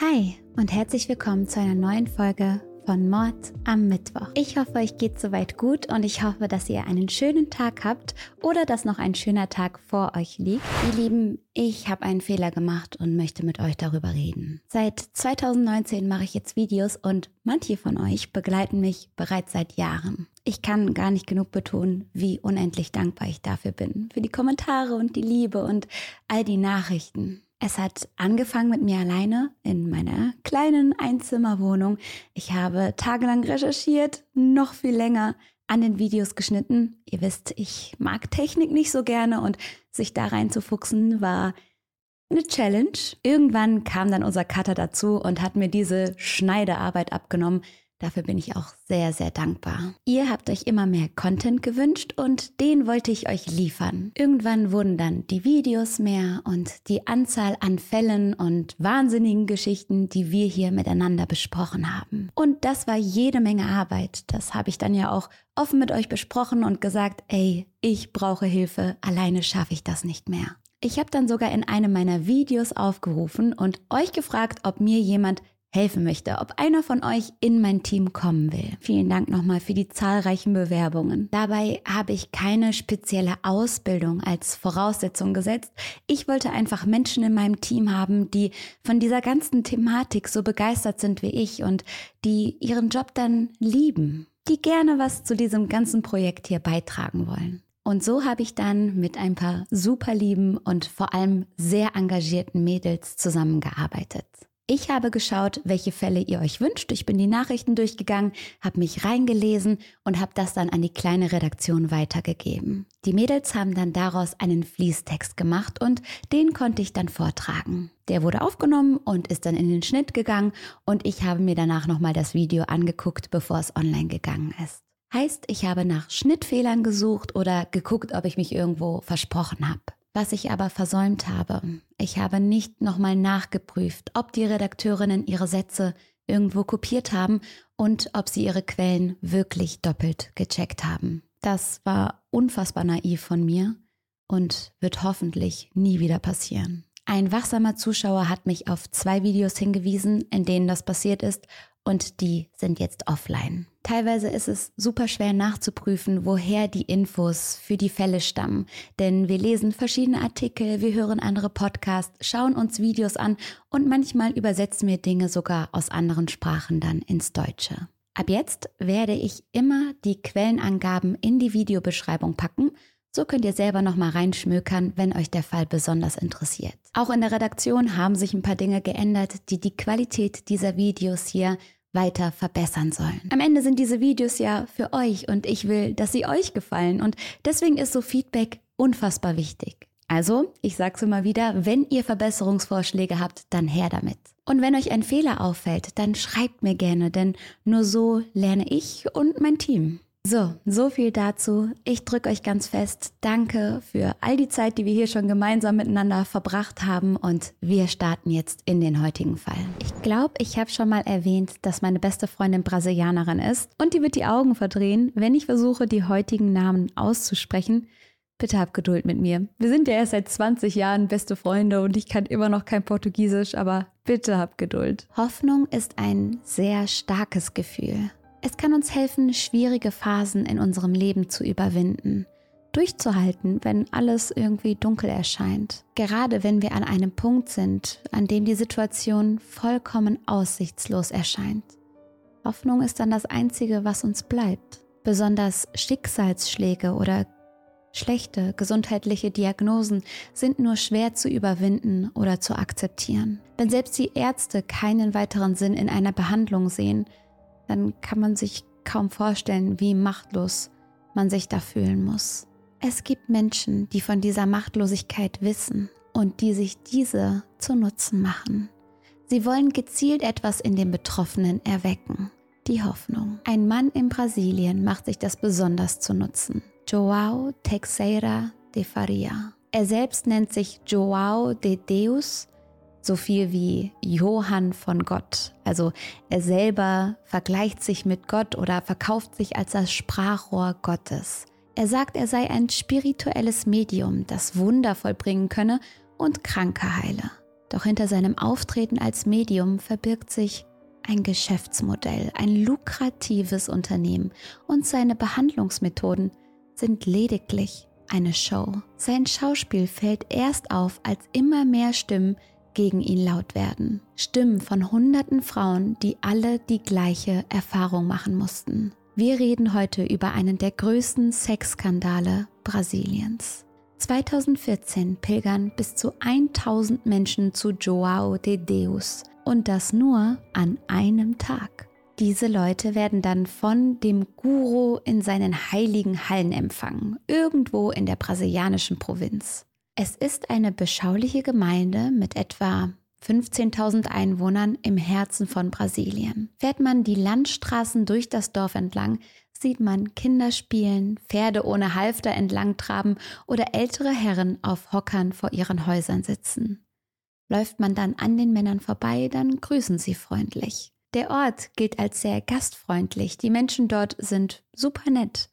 Hi und herzlich willkommen zu einer neuen Folge von Mord am Mittwoch. Ich hoffe, euch geht soweit gut und ich hoffe, dass ihr einen schönen Tag habt oder dass noch ein schöner Tag vor euch liegt. Ihr Lieben, ich habe einen Fehler gemacht und möchte mit euch darüber reden. Seit 2019 mache ich jetzt Videos und manche von euch begleiten mich bereits seit Jahren. Ich kann gar nicht genug betonen, wie unendlich dankbar ich dafür bin. Für die Kommentare und die Liebe und all die Nachrichten. Es hat angefangen mit mir alleine in meiner kleinen Einzimmerwohnung. Ich habe tagelang recherchiert, noch viel länger an den Videos geschnitten. Ihr wisst, ich mag Technik nicht so gerne und sich da reinzufuchsen war eine Challenge. Irgendwann kam dann unser Cutter dazu und hat mir diese Schneidearbeit abgenommen, Dafür bin ich auch sehr, sehr dankbar. Ihr habt euch immer mehr Content gewünscht und den wollte ich euch liefern. Irgendwann wurden dann die Videos mehr und die Anzahl an Fällen und wahnsinnigen Geschichten, die wir hier miteinander besprochen haben. Und das war jede Menge Arbeit. Das habe ich dann ja auch offen mit euch besprochen und gesagt, ey, ich brauche Hilfe, alleine schaffe ich das nicht mehr. Ich habe dann sogar in einem meiner Videos aufgerufen und euch gefragt, ob mir jemand helfen möchte, ob einer von euch in mein Team kommen will. Vielen Dank nochmal für die zahlreichen Bewerbungen. Dabei habe ich keine spezielle Ausbildung als Voraussetzung gesetzt. Ich wollte einfach Menschen in meinem Team haben, die von dieser ganzen Thematik so begeistert sind wie ich und die ihren Job dann lieben, die gerne was zu diesem ganzen Projekt hier beitragen wollen. Und so habe ich dann mit ein paar super lieben und vor allem sehr engagierten Mädels zusammengearbeitet. Ich habe geschaut, welche Fälle ihr euch wünscht. Ich bin die Nachrichten durchgegangen, habe mich reingelesen und habe das dann an die kleine Redaktion weitergegeben. Die Mädels haben dann daraus einen Fließtext gemacht und den konnte ich dann vortragen. Der wurde aufgenommen und ist dann in den Schnitt gegangen und ich habe mir danach nochmal das Video angeguckt, bevor es online gegangen ist. Heißt, ich habe nach Schnittfehlern gesucht oder geguckt, ob ich mich irgendwo versprochen habe. Was ich aber versäumt habe, ich habe nicht nochmal nachgeprüft, ob die Redakteurinnen ihre Sätze irgendwo kopiert haben und ob sie ihre Quellen wirklich doppelt gecheckt haben. Das war unfassbar naiv von mir und wird hoffentlich nie wieder passieren. Ein wachsamer Zuschauer hat mich auf zwei Videos hingewiesen, in denen das passiert ist und die sind jetzt offline. Teilweise ist es super schwer nachzuprüfen, woher die Infos für die Fälle stammen, denn wir lesen verschiedene Artikel, wir hören andere Podcasts, schauen uns Videos an und manchmal übersetzen wir Dinge sogar aus anderen Sprachen dann ins Deutsche. Ab jetzt werde ich immer die Quellenangaben in die Videobeschreibung packen so könnt ihr selber nochmal reinschmökern, wenn euch der Fall besonders interessiert. Auch in der Redaktion haben sich ein paar Dinge geändert, die die Qualität dieser Videos hier weiter verbessern sollen. Am Ende sind diese Videos ja für euch und ich will, dass sie euch gefallen und deswegen ist so Feedback unfassbar wichtig. Also, ich sag's immer wieder, wenn ihr Verbesserungsvorschläge habt, dann her damit. Und wenn euch ein Fehler auffällt, dann schreibt mir gerne, denn nur so lerne ich und mein Team. So, so viel dazu. Ich drücke euch ganz fest. Danke für all die Zeit, die wir hier schon gemeinsam miteinander verbracht haben und wir starten jetzt in den heutigen Fall. Ich glaube, ich habe schon mal erwähnt, dass meine beste Freundin Brasilianerin ist und die wird die Augen verdrehen, wenn ich versuche, die heutigen Namen auszusprechen. Bitte hab Geduld mit mir. Wir sind ja erst seit 20 Jahren beste Freunde und ich kann immer noch kein Portugiesisch, aber bitte hab Geduld. Hoffnung ist ein sehr starkes Gefühl. Es kann uns helfen, schwierige Phasen in unserem Leben zu überwinden, durchzuhalten, wenn alles irgendwie dunkel erscheint. Gerade wenn wir an einem Punkt sind, an dem die Situation vollkommen aussichtslos erscheint. Hoffnung ist dann das Einzige, was uns bleibt. Besonders Schicksalsschläge oder schlechte gesundheitliche Diagnosen sind nur schwer zu überwinden oder zu akzeptieren. Wenn selbst die Ärzte keinen weiteren Sinn in einer Behandlung sehen, dann kann man sich kaum vorstellen, wie machtlos man sich da fühlen muss. Es gibt Menschen, die von dieser Machtlosigkeit wissen und die sich diese zu Nutzen machen. Sie wollen gezielt etwas in den Betroffenen erwecken. Die Hoffnung. Ein Mann in Brasilien macht sich das besonders zu Nutzen. Joao Teixeira de Faria. Er selbst nennt sich Joao de Deus so viel wie Johann von Gott. Also er selber vergleicht sich mit Gott oder verkauft sich als das Sprachrohr Gottes. Er sagt, er sei ein spirituelles Medium, das Wunder vollbringen könne und Kranke heile. Doch hinter seinem Auftreten als Medium verbirgt sich ein Geschäftsmodell, ein lukratives Unternehmen und seine Behandlungsmethoden sind lediglich eine Show. Sein Schauspiel fällt erst auf, als immer mehr Stimmen gegen ihn laut werden. Stimmen von hunderten Frauen, die alle die gleiche Erfahrung machen mussten. Wir reden heute über einen der größten Sexskandale Brasiliens. 2014 pilgern bis zu 1000 Menschen zu Joao de Deus und das nur an einem Tag. Diese Leute werden dann von dem Guru in seinen heiligen Hallen empfangen, irgendwo in der brasilianischen Provinz. Es ist eine beschauliche Gemeinde mit etwa 15.000 Einwohnern im Herzen von Brasilien. Fährt man die Landstraßen durch das Dorf entlang, sieht man Kinder spielen, Pferde ohne Halfter entlang traben oder ältere Herren auf Hockern vor ihren Häusern sitzen. Läuft man dann an den Männern vorbei, dann grüßen sie freundlich. Der Ort gilt als sehr gastfreundlich. Die Menschen dort sind super nett.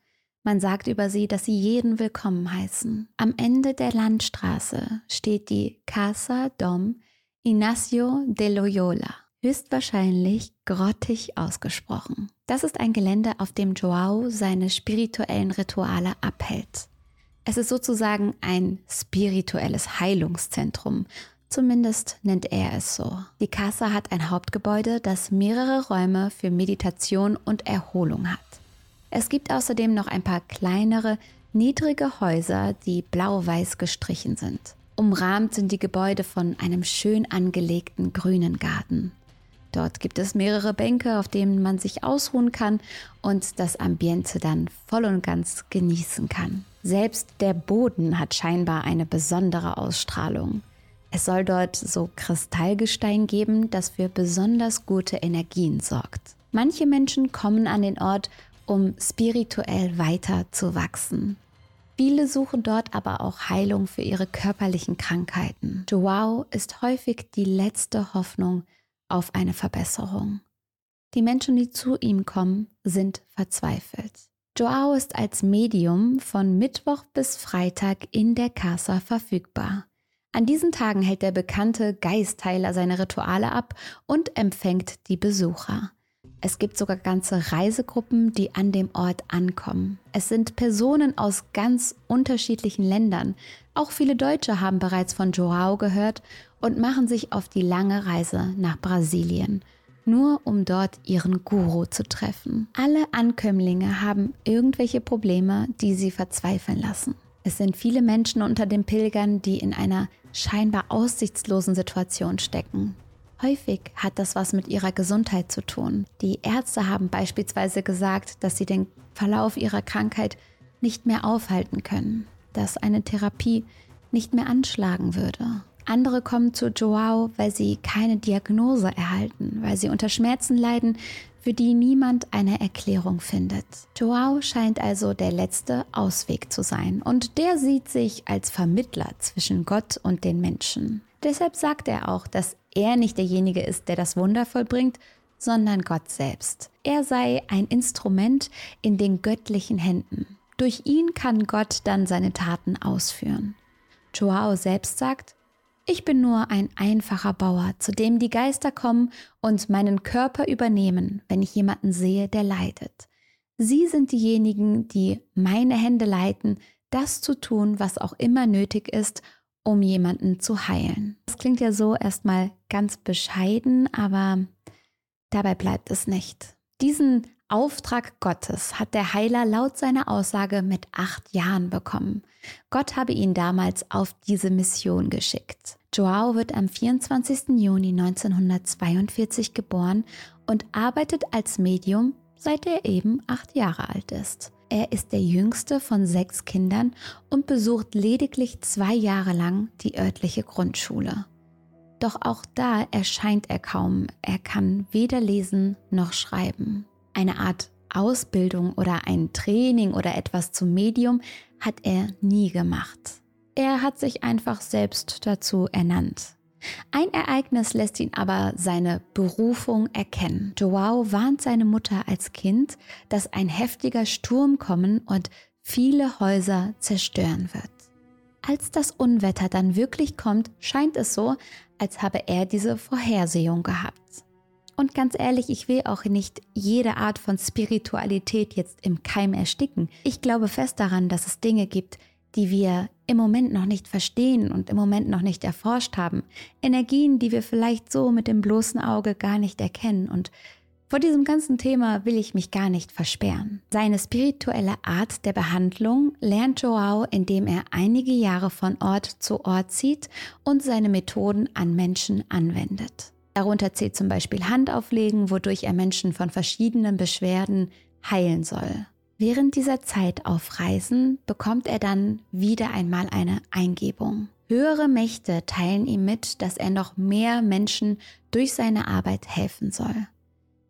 Man sagt über sie, dass sie jeden willkommen heißen. Am Ende der Landstraße steht die Casa Dom Ignacio de Loyola. Höchstwahrscheinlich grottig ausgesprochen. Das ist ein Gelände, auf dem Joao seine spirituellen Rituale abhält. Es ist sozusagen ein spirituelles Heilungszentrum, Zumindest nennt er es so. Die Casa hat ein Hauptgebäude, das mehrere Räume für Meditation und Erholung hat. Es gibt außerdem noch ein paar kleinere, niedrige Häuser, die blau-weiß gestrichen sind. Umrahmt sind die Gebäude von einem schön angelegten grünen Garten. Dort gibt es mehrere Bänke, auf denen man sich ausruhen kann und das Ambiente dann voll und ganz genießen kann. Selbst der Boden hat scheinbar eine besondere Ausstrahlung. Es soll dort so Kristallgestein geben, das für besonders gute Energien sorgt. Manche Menschen kommen an den Ort, um spirituell weiter zu wachsen. Viele suchen dort aber auch Heilung für ihre körperlichen Krankheiten. Joao ist häufig die letzte Hoffnung auf eine Verbesserung. Die Menschen, die zu ihm kommen, sind verzweifelt. Joao ist als Medium von Mittwoch bis Freitag in der Casa verfügbar. An diesen Tagen hält der bekannte Geistheiler seine Rituale ab und empfängt die Besucher. Es gibt sogar ganze Reisegruppen, die an dem Ort ankommen. Es sind Personen aus ganz unterschiedlichen Ländern. Auch viele Deutsche haben bereits von Joao gehört und machen sich auf die lange Reise nach Brasilien, nur um dort ihren Guru zu treffen. Alle Ankömmlinge haben irgendwelche Probleme, die sie verzweifeln lassen. Es sind viele Menschen unter den Pilgern, die in einer scheinbar aussichtslosen Situation stecken. Häufig hat das was mit ihrer Gesundheit zu tun. Die Ärzte haben beispielsweise gesagt, dass sie den Verlauf ihrer Krankheit nicht mehr aufhalten können, dass eine Therapie nicht mehr anschlagen würde. Andere kommen zu Joao, weil sie keine Diagnose erhalten, weil sie unter Schmerzen leiden, für die niemand eine Erklärung findet. Joao scheint also der letzte Ausweg zu sein und der sieht sich als Vermittler zwischen Gott und den Menschen. Deshalb sagt er auch, dass er nicht derjenige ist, der das Wunder vollbringt, sondern Gott selbst. Er sei ein Instrument in den göttlichen Händen. Durch ihn kann Gott dann seine Taten ausführen. Joao selbst sagt, ich bin nur ein einfacher Bauer, zu dem die Geister kommen und meinen Körper übernehmen, wenn ich jemanden sehe, der leidet. Sie sind diejenigen, die meine Hände leiten, das zu tun, was auch immer nötig ist, um jemanden zu heilen. Das klingt ja so erstmal ganz bescheiden, aber dabei bleibt es nicht. Diesen Auftrag Gottes hat der Heiler laut seiner Aussage mit acht Jahren bekommen. Gott habe ihn damals auf diese Mission geschickt. Joao wird am 24. Juni 1942 geboren und arbeitet als Medium, seit er eben acht Jahre alt ist. Er ist der jüngste von sechs Kindern und besucht lediglich zwei Jahre lang die örtliche Grundschule. Doch auch da erscheint er kaum. Er kann weder lesen noch schreiben eine Art Ausbildung oder ein Training oder etwas zum Medium hat er nie gemacht. Er hat sich einfach selbst dazu ernannt. Ein Ereignis lässt ihn aber seine Berufung erkennen. Joao warnt seine Mutter als Kind, dass ein heftiger Sturm kommen und viele Häuser zerstören wird. Als das Unwetter dann wirklich kommt, scheint es so, als habe er diese Vorhersehung gehabt. Und ganz ehrlich, ich will auch nicht jede Art von Spiritualität jetzt im Keim ersticken. Ich glaube fest daran, dass es Dinge gibt, die wir im Moment noch nicht verstehen und im Moment noch nicht erforscht haben. Energien, die wir vielleicht so mit dem bloßen Auge gar nicht erkennen. Und vor diesem ganzen Thema will ich mich gar nicht versperren. Seine spirituelle Art der Behandlung lernt Joao, indem er einige Jahre von Ort zu Ort zieht und seine Methoden an Menschen anwendet. Darunter zählt zum Beispiel Handauflegen, wodurch er Menschen von verschiedenen Beschwerden heilen soll. Während dieser Zeit auf Reisen bekommt er dann wieder einmal eine Eingebung. Höhere Mächte teilen ihm mit, dass er noch mehr Menschen durch seine Arbeit helfen soll.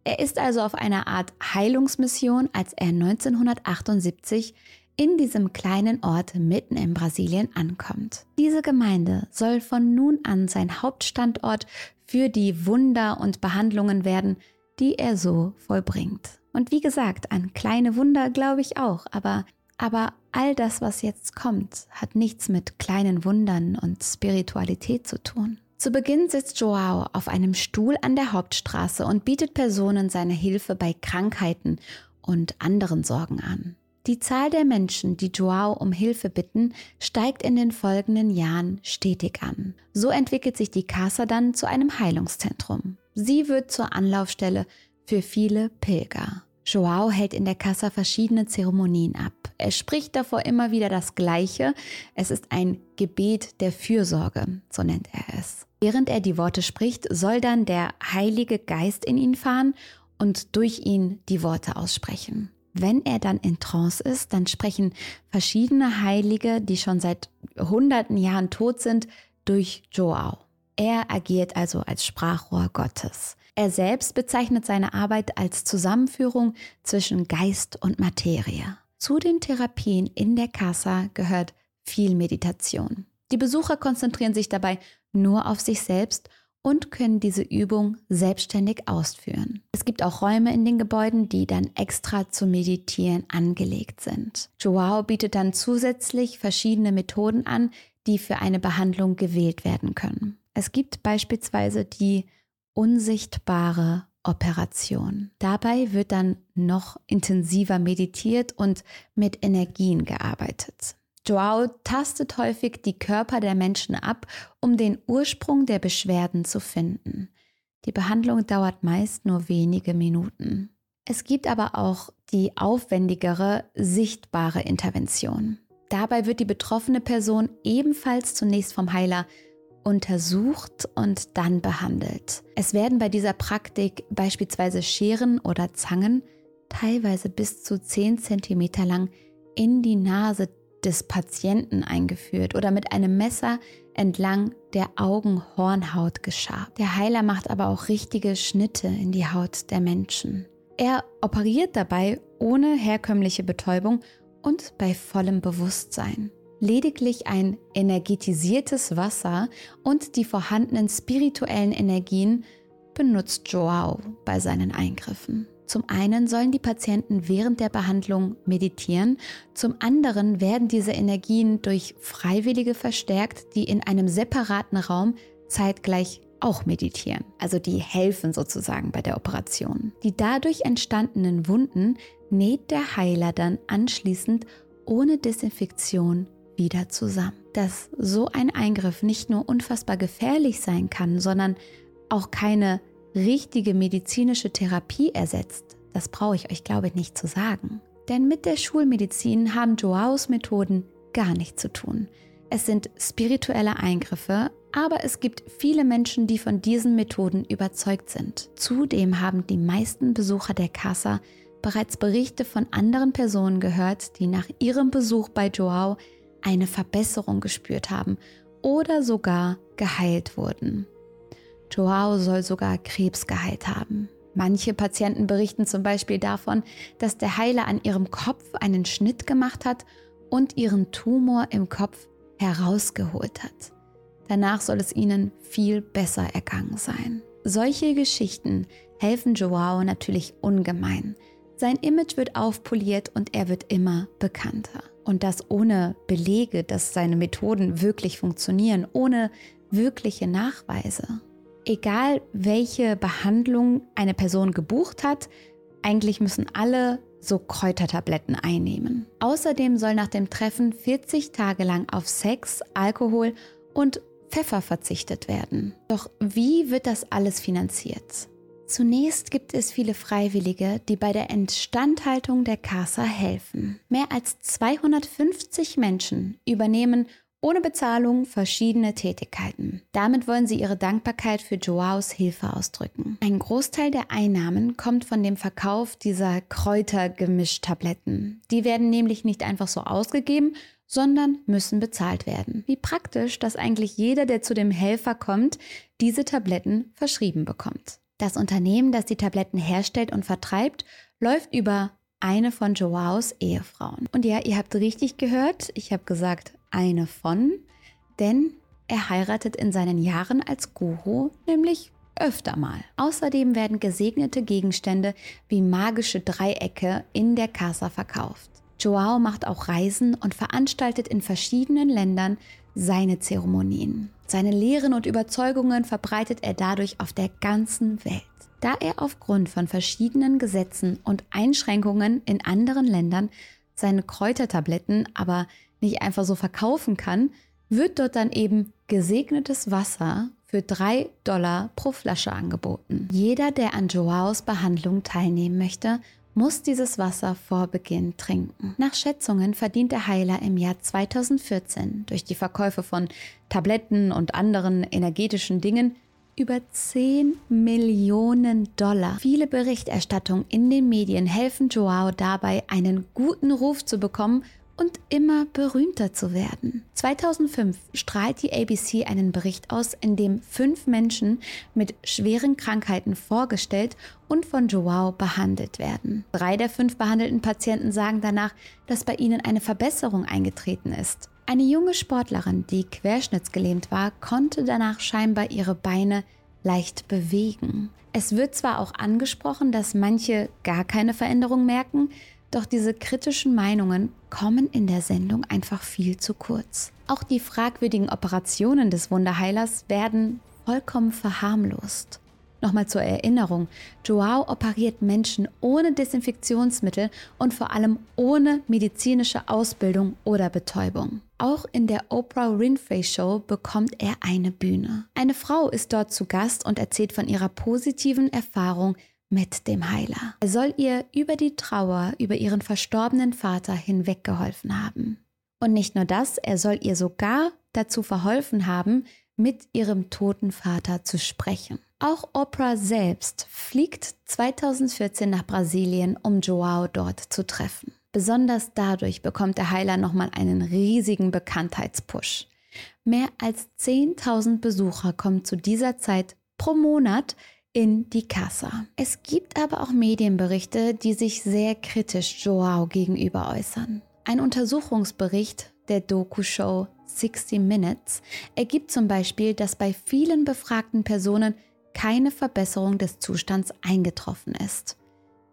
Er ist also auf einer Art Heilungsmission, als er 1978 in diesem kleinen Ort mitten in Brasilien ankommt. Diese Gemeinde soll von nun an sein Hauptstandort für die Wunder und Behandlungen werden, die er so vollbringt. Und wie gesagt, an kleine Wunder glaube ich auch, aber, aber all das, was jetzt kommt, hat nichts mit kleinen Wundern und Spiritualität zu tun. Zu Beginn sitzt Joao auf einem Stuhl an der Hauptstraße und bietet Personen seine Hilfe bei Krankheiten und anderen Sorgen an. Die Zahl der Menschen, die Joao um Hilfe bitten, steigt in den folgenden Jahren stetig an. So entwickelt sich die Casa dann zu einem Heilungszentrum. Sie wird zur Anlaufstelle für viele Pilger. Joao hält in der Kassa verschiedene Zeremonien ab. Er spricht davor immer wieder das Gleiche. Es ist ein Gebet der Fürsorge, so nennt er es. Während er die Worte spricht, soll dann der Heilige Geist in ihn fahren und durch ihn die Worte aussprechen. Wenn er dann in Trance ist, dann sprechen verschiedene Heilige, die schon seit hunderten Jahren tot sind, durch Joao. Er agiert also als Sprachrohr Gottes. Er selbst bezeichnet seine Arbeit als Zusammenführung zwischen Geist und Materie. Zu den Therapien in der Casa gehört viel Meditation. Die Besucher konzentrieren sich dabei nur auf sich selbst und können diese Übung selbstständig ausführen. Es gibt auch Räume in den Gebäuden, die dann extra zum Meditieren angelegt sind. Joao bietet dann zusätzlich verschiedene Methoden an, die für eine Behandlung gewählt werden können. Es gibt beispielsweise die unsichtbare Operation. Dabei wird dann noch intensiver meditiert und mit Energien gearbeitet. Joao tastet häufig die Körper der Menschen ab, um den Ursprung der Beschwerden zu finden. Die Behandlung dauert meist nur wenige Minuten. Es gibt aber auch die aufwendigere, sichtbare Intervention. Dabei wird die betroffene Person ebenfalls zunächst vom Heiler untersucht und dann behandelt. Es werden bei dieser Praktik beispielsweise Scheren oder Zangen, teilweise bis zu 10 cm lang, in die Nase des Patienten eingeführt oder mit einem Messer entlang der Augenhornhaut geschabt. Der Heiler macht aber auch richtige Schnitte in die Haut der Menschen. Er operiert dabei ohne herkömmliche Betäubung und bei vollem Bewusstsein. Lediglich ein energetisiertes Wasser und die vorhandenen spirituellen Energien benutzt Joao bei seinen Eingriffen. Zum einen sollen die Patienten während der Behandlung meditieren, zum anderen werden diese Energien durch Freiwillige verstärkt, die in einem separaten Raum zeitgleich auch meditieren. Also die helfen sozusagen bei der Operation. Die dadurch entstandenen Wunden näht der Heiler dann anschließend ohne Desinfektion wieder zusammen. Dass so ein Eingriff nicht nur unfassbar gefährlich sein kann, sondern auch keine richtige medizinische Therapie ersetzt, das brauche ich euch, glaube ich, nicht zu sagen. Denn mit der Schulmedizin haben Joaos Methoden gar nichts zu tun. Es sind spirituelle Eingriffe, aber es gibt viele Menschen, die von diesen Methoden überzeugt sind. Zudem haben die meisten Besucher der Casa bereits Berichte von anderen Personen gehört, die nach ihrem Besuch bei Joao eine Verbesserung gespürt haben oder sogar geheilt wurden. Joao soll sogar Krebs geheilt haben. Manche Patienten berichten zum Beispiel davon, dass der Heiler an ihrem Kopf einen Schnitt gemacht hat und ihren Tumor im Kopf herausgeholt hat. Danach soll es ihnen viel besser ergangen sein. Solche Geschichten helfen Joao natürlich ungemein. Sein Image wird aufpoliert und er wird immer bekannter. Und das ohne Belege, dass seine Methoden wirklich funktionieren, ohne wirkliche Nachweise. Egal welche Behandlung eine Person gebucht hat, eigentlich müssen alle so Kräutertabletten einnehmen. Außerdem soll nach dem Treffen 40 Tage lang auf Sex, Alkohol und Pfeffer verzichtet werden. Doch wie wird das alles finanziert? Zunächst gibt es viele Freiwillige, die bei der Instandhaltung der Casa helfen. Mehr als 250 Menschen übernehmen ohne Bezahlung verschiedene Tätigkeiten. Damit wollen sie ihre Dankbarkeit für Joaos Hilfe ausdrücken. Ein Großteil der Einnahmen kommt von dem Verkauf dieser Kräutergemischtabletten. Die werden nämlich nicht einfach so ausgegeben, sondern müssen bezahlt werden. Wie praktisch, dass eigentlich jeder, der zu dem Helfer kommt, diese Tabletten verschrieben bekommt. Das Unternehmen, das die Tabletten herstellt und vertreibt, läuft über eine von Joaos Ehefrauen. Und ja, ihr habt richtig gehört, ich habe gesagt eine von, denn er heiratet in seinen Jahren als Guru nämlich öfter mal. Außerdem werden gesegnete Gegenstände wie magische Dreiecke in der Casa verkauft. Joao macht auch Reisen und veranstaltet in verschiedenen Ländern seine Zeremonien. Seine Lehren und Überzeugungen verbreitet er dadurch auf der ganzen Welt. Da er aufgrund von verschiedenen Gesetzen und Einschränkungen in anderen Ländern seine Kräutertabletten aber nicht einfach so verkaufen kann, wird dort dann eben gesegnetes Wasser für 3 Dollar pro Flasche angeboten. Jeder, der an Joaos Behandlung teilnehmen möchte, muss dieses Wasser vor Beginn trinken. Nach Schätzungen verdient der Heiler im Jahr 2014 durch die Verkäufe von Tabletten und anderen energetischen Dingen über 10 Millionen Dollar. Viele Berichterstattungen in den Medien helfen Joao dabei, einen guten Ruf zu bekommen und immer berühmter zu werden. 2005 strahlt die ABC einen Bericht aus, in dem fünf Menschen mit schweren Krankheiten vorgestellt und von Joao behandelt werden. Drei der fünf behandelten Patienten sagen danach, dass bei ihnen eine Verbesserung eingetreten ist. Eine junge Sportlerin, die querschnittsgelähmt war, konnte danach scheinbar ihre Beine leicht bewegen. Es wird zwar auch angesprochen, dass manche gar keine Veränderung merken, doch diese kritischen Meinungen kommen in der Sendung einfach viel zu kurz. Auch die fragwürdigen Operationen des Wunderheilers werden vollkommen verharmlost. Nochmal zur Erinnerung, Joao operiert Menschen ohne Desinfektionsmittel und vor allem ohne medizinische Ausbildung oder Betäubung. Auch in der Oprah Winfrey Show bekommt er eine Bühne. Eine Frau ist dort zu Gast und erzählt von ihrer positiven Erfahrung mit dem Heiler. Er soll ihr über die Trauer über ihren verstorbenen Vater hinweggeholfen haben. Und nicht nur das, er soll ihr sogar dazu verholfen haben, mit ihrem toten Vater zu sprechen. Auch Oprah selbst fliegt 2014 nach Brasilien, um Joao dort zu treffen. Besonders dadurch bekommt der Heiler nochmal einen riesigen Bekanntheitspush. Mehr als 10.000 Besucher kommen zu dieser Zeit pro Monat in die Casa. Es gibt aber auch Medienberichte, die sich sehr kritisch Joao gegenüber äußern. Ein Untersuchungsbericht der Doku-Show 60 Minutes ergibt zum Beispiel, dass bei vielen befragten Personen keine Verbesserung des Zustands eingetroffen ist.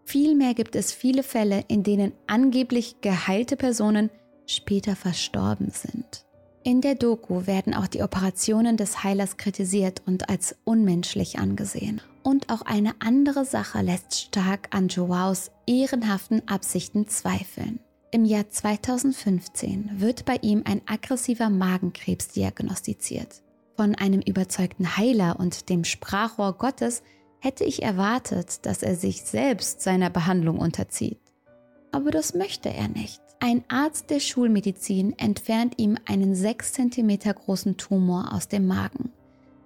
Vielmehr gibt es viele Fälle, in denen angeblich geheilte Personen später verstorben sind. In der Doku werden auch die Operationen des Heilers kritisiert und als unmenschlich angesehen. Und auch eine andere Sache lässt stark an Joaos ehrenhaften Absichten zweifeln. Im Jahr 2015 wird bei ihm ein aggressiver Magenkrebs diagnostiziert. Von einem überzeugten Heiler und dem Sprachrohr Gottes hätte ich erwartet, dass er sich selbst seiner Behandlung unterzieht. Aber das möchte er nicht. Ein Arzt der Schulmedizin entfernt ihm einen 6 cm großen Tumor aus dem Magen.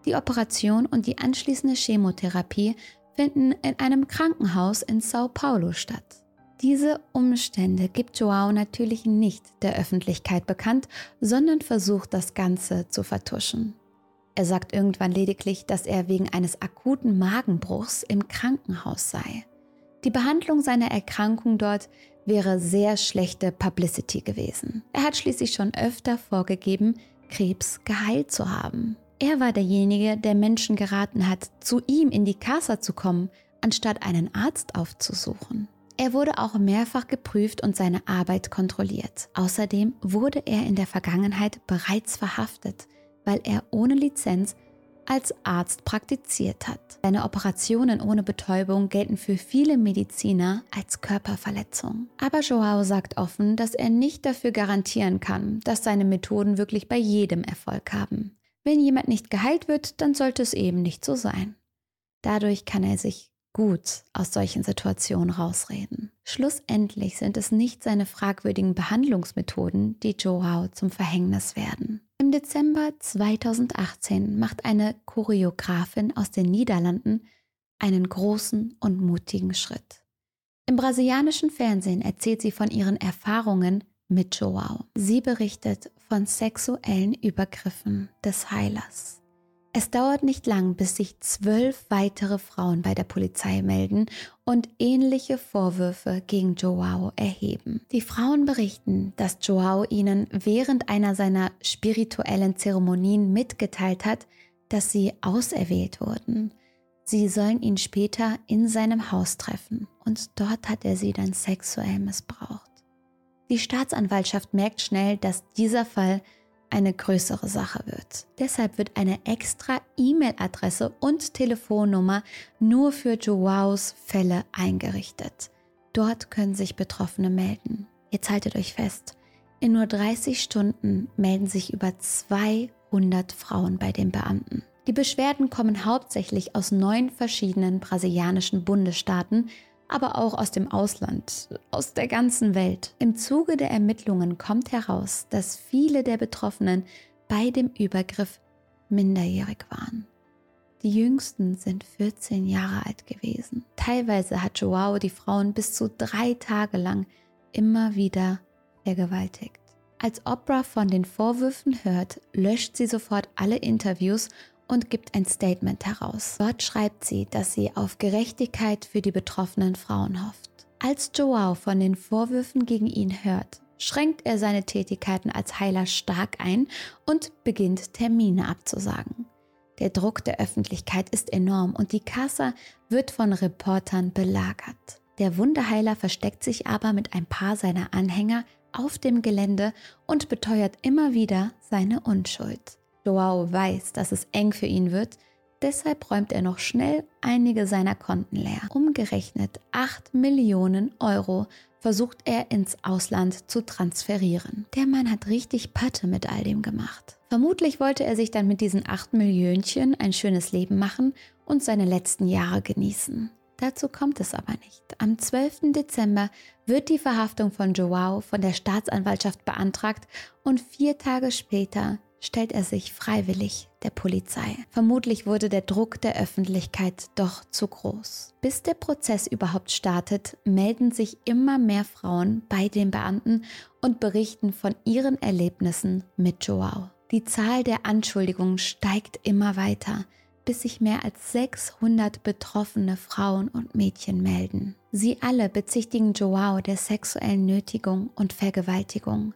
Die Operation und die anschließende Chemotherapie finden in einem Krankenhaus in Sao Paulo statt. Diese Umstände gibt Joao natürlich nicht der Öffentlichkeit bekannt, sondern versucht das Ganze zu vertuschen. Er sagt irgendwann lediglich, dass er wegen eines akuten Magenbruchs im Krankenhaus sei. Die Behandlung seiner Erkrankung dort wäre sehr schlechte Publicity gewesen. Er hat schließlich schon öfter vorgegeben, Krebs geheilt zu haben. Er war derjenige, der Menschen geraten hat, zu ihm in die Casa zu kommen, anstatt einen Arzt aufzusuchen. Er wurde auch mehrfach geprüft und seine Arbeit kontrolliert. Außerdem wurde er in der Vergangenheit bereits verhaftet, weil er ohne Lizenz als Arzt praktiziert hat. Seine Operationen ohne Betäubung gelten für viele Mediziner als Körperverletzung. Aber Joao sagt offen, dass er nicht dafür garantieren kann, dass seine Methoden wirklich bei jedem Erfolg haben. Wenn jemand nicht geheilt wird, dann sollte es eben nicht so sein. Dadurch kann er sich gut aus solchen Situationen rausreden. Schlussendlich sind es nicht seine fragwürdigen Behandlungsmethoden, die Joao zum Verhängnis werden. Im Dezember 2018 macht eine Choreografin aus den Niederlanden einen großen und mutigen Schritt. Im brasilianischen Fernsehen erzählt sie von ihren Erfahrungen mit Joao. Sie berichtet von sexuellen Übergriffen des Heilers. Es dauert nicht lang, bis sich zwölf weitere Frauen bei der Polizei melden und ähnliche Vorwürfe gegen Joao erheben. Die Frauen berichten, dass Joao ihnen während einer seiner spirituellen Zeremonien mitgeteilt hat, dass sie auserwählt wurden. Sie sollen ihn später in seinem Haus treffen und dort hat er sie dann sexuell missbraucht. Die Staatsanwaltschaft merkt schnell, dass dieser Fall eine größere Sache wird. Deshalb wird eine extra E-Mail-Adresse und Telefonnummer nur für Joaos Fälle eingerichtet. Dort können sich Betroffene melden. Jetzt haltet euch fest, in nur 30 Stunden melden sich über 200 Frauen bei den Beamten. Die Beschwerden kommen hauptsächlich aus neun verschiedenen brasilianischen Bundesstaaten, aber auch aus dem Ausland, aus der ganzen Welt. Im Zuge der Ermittlungen kommt heraus, dass viele der Betroffenen bei dem Übergriff minderjährig waren. Die jüngsten sind 14 Jahre alt gewesen. Teilweise hat Joao die Frauen bis zu drei Tage lang immer wieder vergewaltigt. Als Oprah von den Vorwürfen hört, löscht sie sofort alle Interviews und gibt ein Statement heraus. Dort schreibt sie, dass sie auf Gerechtigkeit für die betroffenen Frauen hofft. Als Joao von den Vorwürfen gegen ihn hört, schränkt er seine Tätigkeiten als Heiler stark ein und beginnt Termine abzusagen. Der Druck der Öffentlichkeit ist enorm und die Casa wird von Reportern belagert. Der Wunderheiler versteckt sich aber mit ein paar seiner Anhänger auf dem Gelände und beteuert immer wieder seine Unschuld. Joao weiß, dass es eng für ihn wird, deshalb räumt er noch schnell einige seiner Konten leer. Umgerechnet 8 Millionen Euro versucht er ins Ausland zu transferieren. Der Mann hat richtig Patte mit all dem gemacht. Vermutlich wollte er sich dann mit diesen 8 Millionchen ein schönes Leben machen und seine letzten Jahre genießen. Dazu kommt es aber nicht. Am 12. Dezember wird die Verhaftung von Joao von der Staatsanwaltschaft beantragt und vier Tage später stellt er sich freiwillig der Polizei. Vermutlich wurde der Druck der Öffentlichkeit doch zu groß. Bis der Prozess überhaupt startet, melden sich immer mehr Frauen bei den Beamten und berichten von ihren Erlebnissen mit Joao. Die Zahl der Anschuldigungen steigt immer weiter, bis sich mehr als 600 betroffene Frauen und Mädchen melden. Sie alle bezichtigen Joao der sexuellen Nötigung und Vergewaltigung.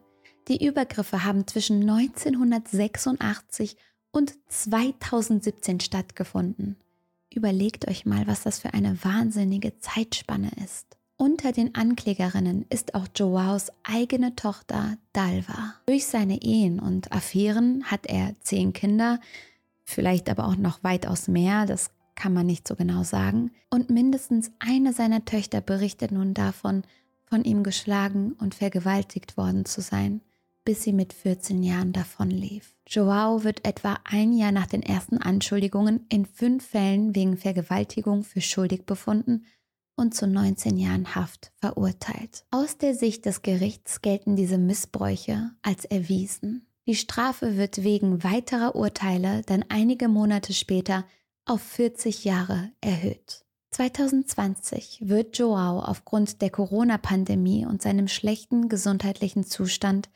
Die Übergriffe haben zwischen 1986 und 2017 stattgefunden. Überlegt euch mal, was das für eine wahnsinnige Zeitspanne ist. Unter den Anklägerinnen ist auch Joaos eigene Tochter Dalva. Durch seine Ehen und Affären hat er zehn Kinder, vielleicht aber auch noch weitaus mehr, das kann man nicht so genau sagen. Und mindestens eine seiner Töchter berichtet nun davon, von ihm geschlagen und vergewaltigt worden zu sein bis sie mit 14 Jahren davonlief. Joao wird etwa ein Jahr nach den ersten Anschuldigungen in fünf Fällen wegen Vergewaltigung für schuldig befunden und zu 19 Jahren Haft verurteilt. Aus der Sicht des Gerichts gelten diese Missbräuche als erwiesen. Die Strafe wird wegen weiterer Urteile dann einige Monate später auf 40 Jahre erhöht. 2020 wird Joao aufgrund der Corona-Pandemie und seinem schlechten gesundheitlichen Zustand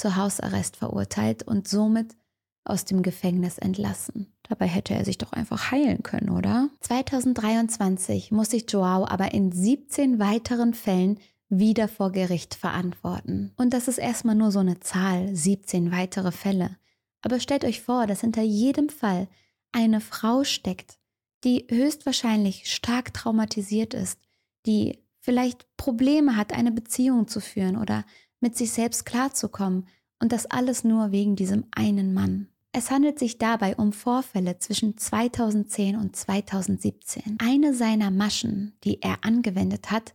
zu Hausarrest verurteilt und somit aus dem Gefängnis entlassen. Dabei hätte er sich doch einfach heilen können, oder? 2023 muss sich Joao aber in 17 weiteren Fällen wieder vor Gericht verantworten. Und das ist erstmal nur so eine Zahl, 17 weitere Fälle. Aber stellt euch vor, dass hinter jedem Fall eine Frau steckt, die höchstwahrscheinlich stark traumatisiert ist, die vielleicht Probleme hat, eine Beziehung zu führen oder mit sich selbst klarzukommen und das alles nur wegen diesem einen Mann. Es handelt sich dabei um Vorfälle zwischen 2010 und 2017. Eine seiner Maschen, die er angewendet hat,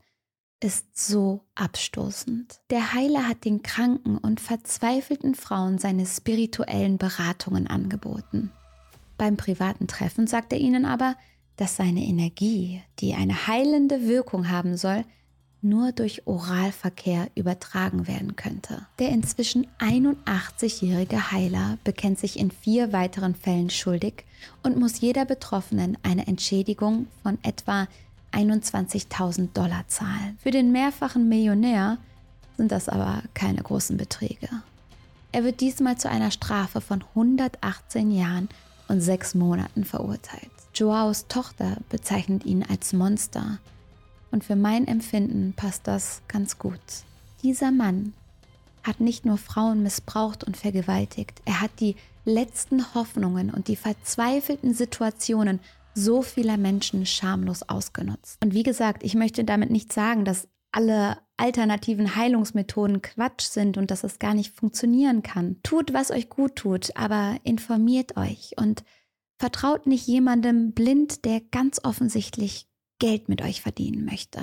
ist so abstoßend. Der Heiler hat den kranken und verzweifelten Frauen seine spirituellen Beratungen angeboten. Beim privaten Treffen sagt er ihnen aber, dass seine Energie, die eine heilende Wirkung haben soll, nur durch Oralverkehr übertragen werden könnte. Der inzwischen 81-jährige Heiler bekennt sich in vier weiteren Fällen schuldig und muss jeder Betroffenen eine Entschädigung von etwa 21.000 Dollar zahlen. Für den mehrfachen Millionär sind das aber keine großen Beträge. Er wird diesmal zu einer Strafe von 118 Jahren und sechs Monaten verurteilt. Joaos Tochter bezeichnet ihn als Monster und für mein Empfinden passt das ganz gut. Dieser Mann hat nicht nur Frauen missbraucht und vergewaltigt, er hat die letzten Hoffnungen und die verzweifelten Situationen so vieler Menschen schamlos ausgenutzt. Und wie gesagt, ich möchte damit nicht sagen, dass alle alternativen Heilungsmethoden Quatsch sind und dass es gar nicht funktionieren kann. Tut, was euch gut tut, aber informiert euch und vertraut nicht jemandem blind, der ganz offensichtlich Geld mit euch verdienen möchte.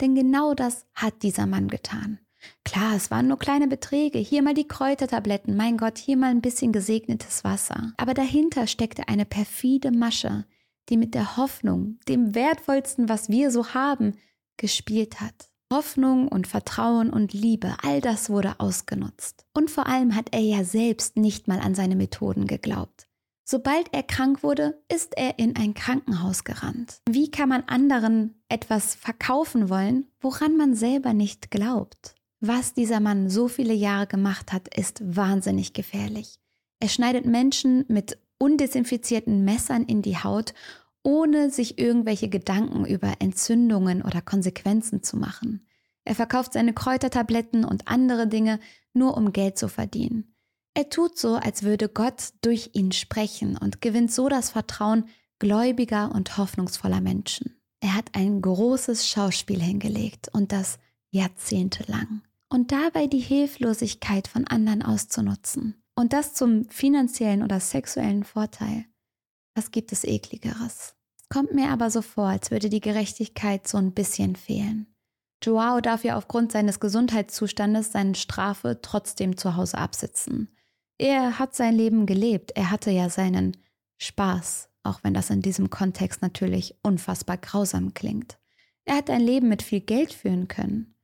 Denn genau das hat dieser Mann getan. Klar, es waren nur kleine Beträge, hier mal die Kräutertabletten, mein Gott, hier mal ein bisschen gesegnetes Wasser. Aber dahinter steckte eine perfide Masche, die mit der Hoffnung, dem wertvollsten, was wir so haben, gespielt hat. Hoffnung und Vertrauen und Liebe, all das wurde ausgenutzt. Und vor allem hat er ja selbst nicht mal an seine Methoden geglaubt. Sobald er krank wurde, ist er in ein Krankenhaus gerannt. Wie kann man anderen etwas verkaufen wollen, woran man selber nicht glaubt? Was dieser Mann so viele Jahre gemacht hat, ist wahnsinnig gefährlich. Er schneidet Menschen mit undesinfizierten Messern in die Haut, ohne sich irgendwelche Gedanken über Entzündungen oder Konsequenzen zu machen. Er verkauft seine Kräutertabletten und andere Dinge nur um Geld zu verdienen. Er tut so, als würde Gott durch ihn sprechen und gewinnt so das Vertrauen gläubiger und hoffnungsvoller Menschen. Er hat ein großes Schauspiel hingelegt und das jahrzehntelang. Und dabei die Hilflosigkeit von anderen auszunutzen. Und das zum finanziellen oder sexuellen Vorteil. Was gibt es ekligeres? Es kommt mir aber so vor, als würde die Gerechtigkeit so ein bisschen fehlen. Joao darf ja aufgrund seines Gesundheitszustandes seine Strafe trotzdem zu Hause absitzen. Er hat sein Leben gelebt, er hatte ja seinen Spaß, auch wenn das in diesem Kontext natürlich unfassbar grausam klingt. Er hat ein Leben mit viel Geld führen können.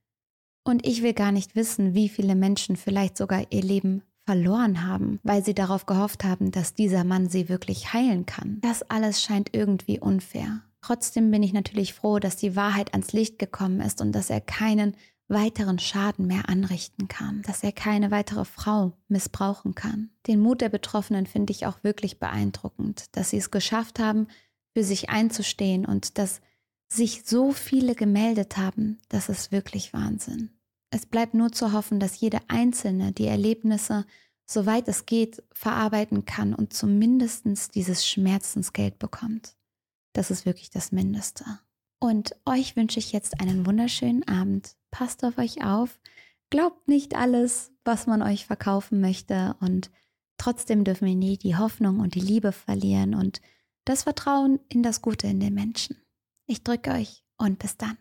Und ich will gar nicht wissen, wie viele Menschen vielleicht sogar ihr Leben verloren haben, weil sie darauf gehofft haben, dass dieser Mann sie wirklich heilen kann. Das alles scheint irgendwie unfair. Trotzdem bin ich natürlich froh, dass die Wahrheit ans Licht gekommen ist und dass er keinen weiteren Schaden mehr anrichten kann, dass er keine weitere Frau missbrauchen kann. Den Mut der Betroffenen finde ich auch wirklich beeindruckend, dass sie es geschafft haben, für sich einzustehen und dass sich so viele gemeldet haben, das ist wirklich Wahnsinn. Es bleibt nur zu hoffen, dass jede Einzelne die Erlebnisse, soweit es geht, verarbeiten kann und zumindest dieses Schmerzensgeld bekommt. Das ist wirklich das Mindeste. Und euch wünsche ich jetzt einen wunderschönen Abend. Passt auf euch auf. Glaubt nicht alles, was man euch verkaufen möchte. Und trotzdem dürfen wir nie die Hoffnung und die Liebe verlieren und das Vertrauen in das Gute in den Menschen. Ich drücke euch und bis dann.